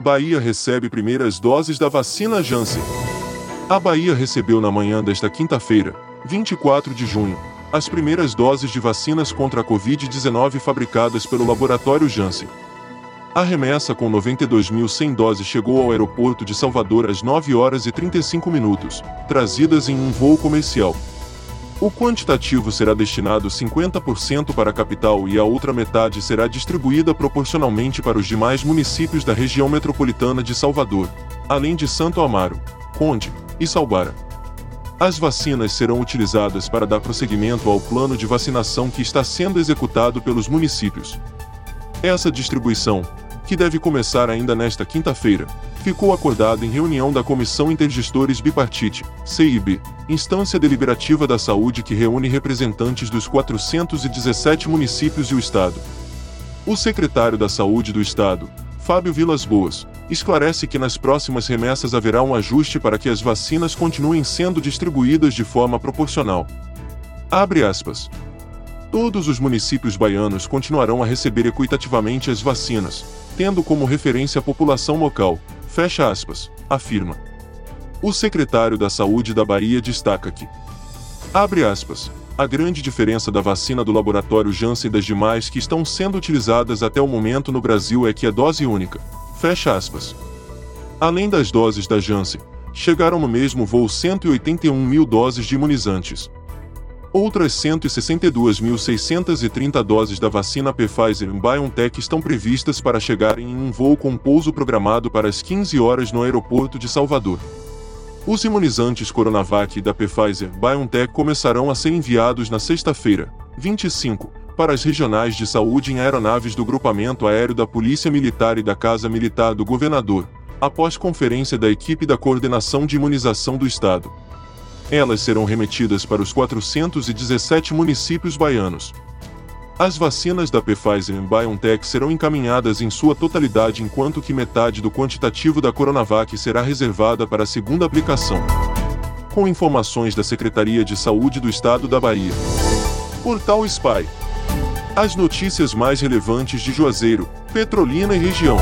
Bahia recebe primeiras doses da vacina Janssen. A Bahia recebeu na manhã desta quinta-feira, 24 de junho, as primeiras doses de vacinas contra a Covid-19 fabricadas pelo laboratório Janssen. A remessa com 92.100 doses chegou ao aeroporto de Salvador às 9 horas e 35 minutos, trazidas em um voo comercial. O quantitativo será destinado 50% para a capital e a outra metade será distribuída proporcionalmente para os demais municípios da região metropolitana de Salvador, além de Santo Amaro, Conde e Salbara. As vacinas serão utilizadas para dar prosseguimento ao plano de vacinação que está sendo executado pelos municípios. Essa distribuição, que deve começar ainda nesta quinta-feira, ficou acordada em reunião da Comissão Intergestores Bipartite, CIB, instância deliberativa da saúde que reúne representantes dos 417 municípios e o Estado. O secretário da Saúde do Estado, Fábio Vilas Boas, esclarece que nas próximas remessas haverá um ajuste para que as vacinas continuem sendo distribuídas de forma proporcional. Abre aspas. Todos os municípios baianos continuarão a receber equitativamente as vacinas, tendo como referência a população local, fecha aspas, afirma. O secretário da Saúde da Bahia destaca que, abre aspas, a grande diferença da vacina do laboratório Janssen das demais que estão sendo utilizadas até o momento no Brasil é que é dose única, fecha aspas. Além das doses da Janssen, chegaram no mesmo voo 181 mil doses de imunizantes, Outras 162.630 doses da vacina Pfizer BioNTech estão previstas para chegar em um voo com pouso programado para as 15 horas no aeroporto de Salvador. Os imunizantes Coronavac da Pfizer BioNTech começarão a ser enviados na sexta-feira, 25, para as regionais de saúde em aeronaves do Grupamento Aéreo da Polícia Militar e da Casa Militar do Governador, após conferência da equipe da Coordenação de Imunização do Estado. Elas serão remetidas para os 417 municípios baianos. As vacinas da Pfizer e BioNTech serão encaminhadas em sua totalidade enquanto que metade do quantitativo da Coronavac será reservada para a segunda aplicação. Com informações da Secretaria de Saúde do Estado da Bahia. Portal Spy. As notícias mais relevantes de Juazeiro, Petrolina e região.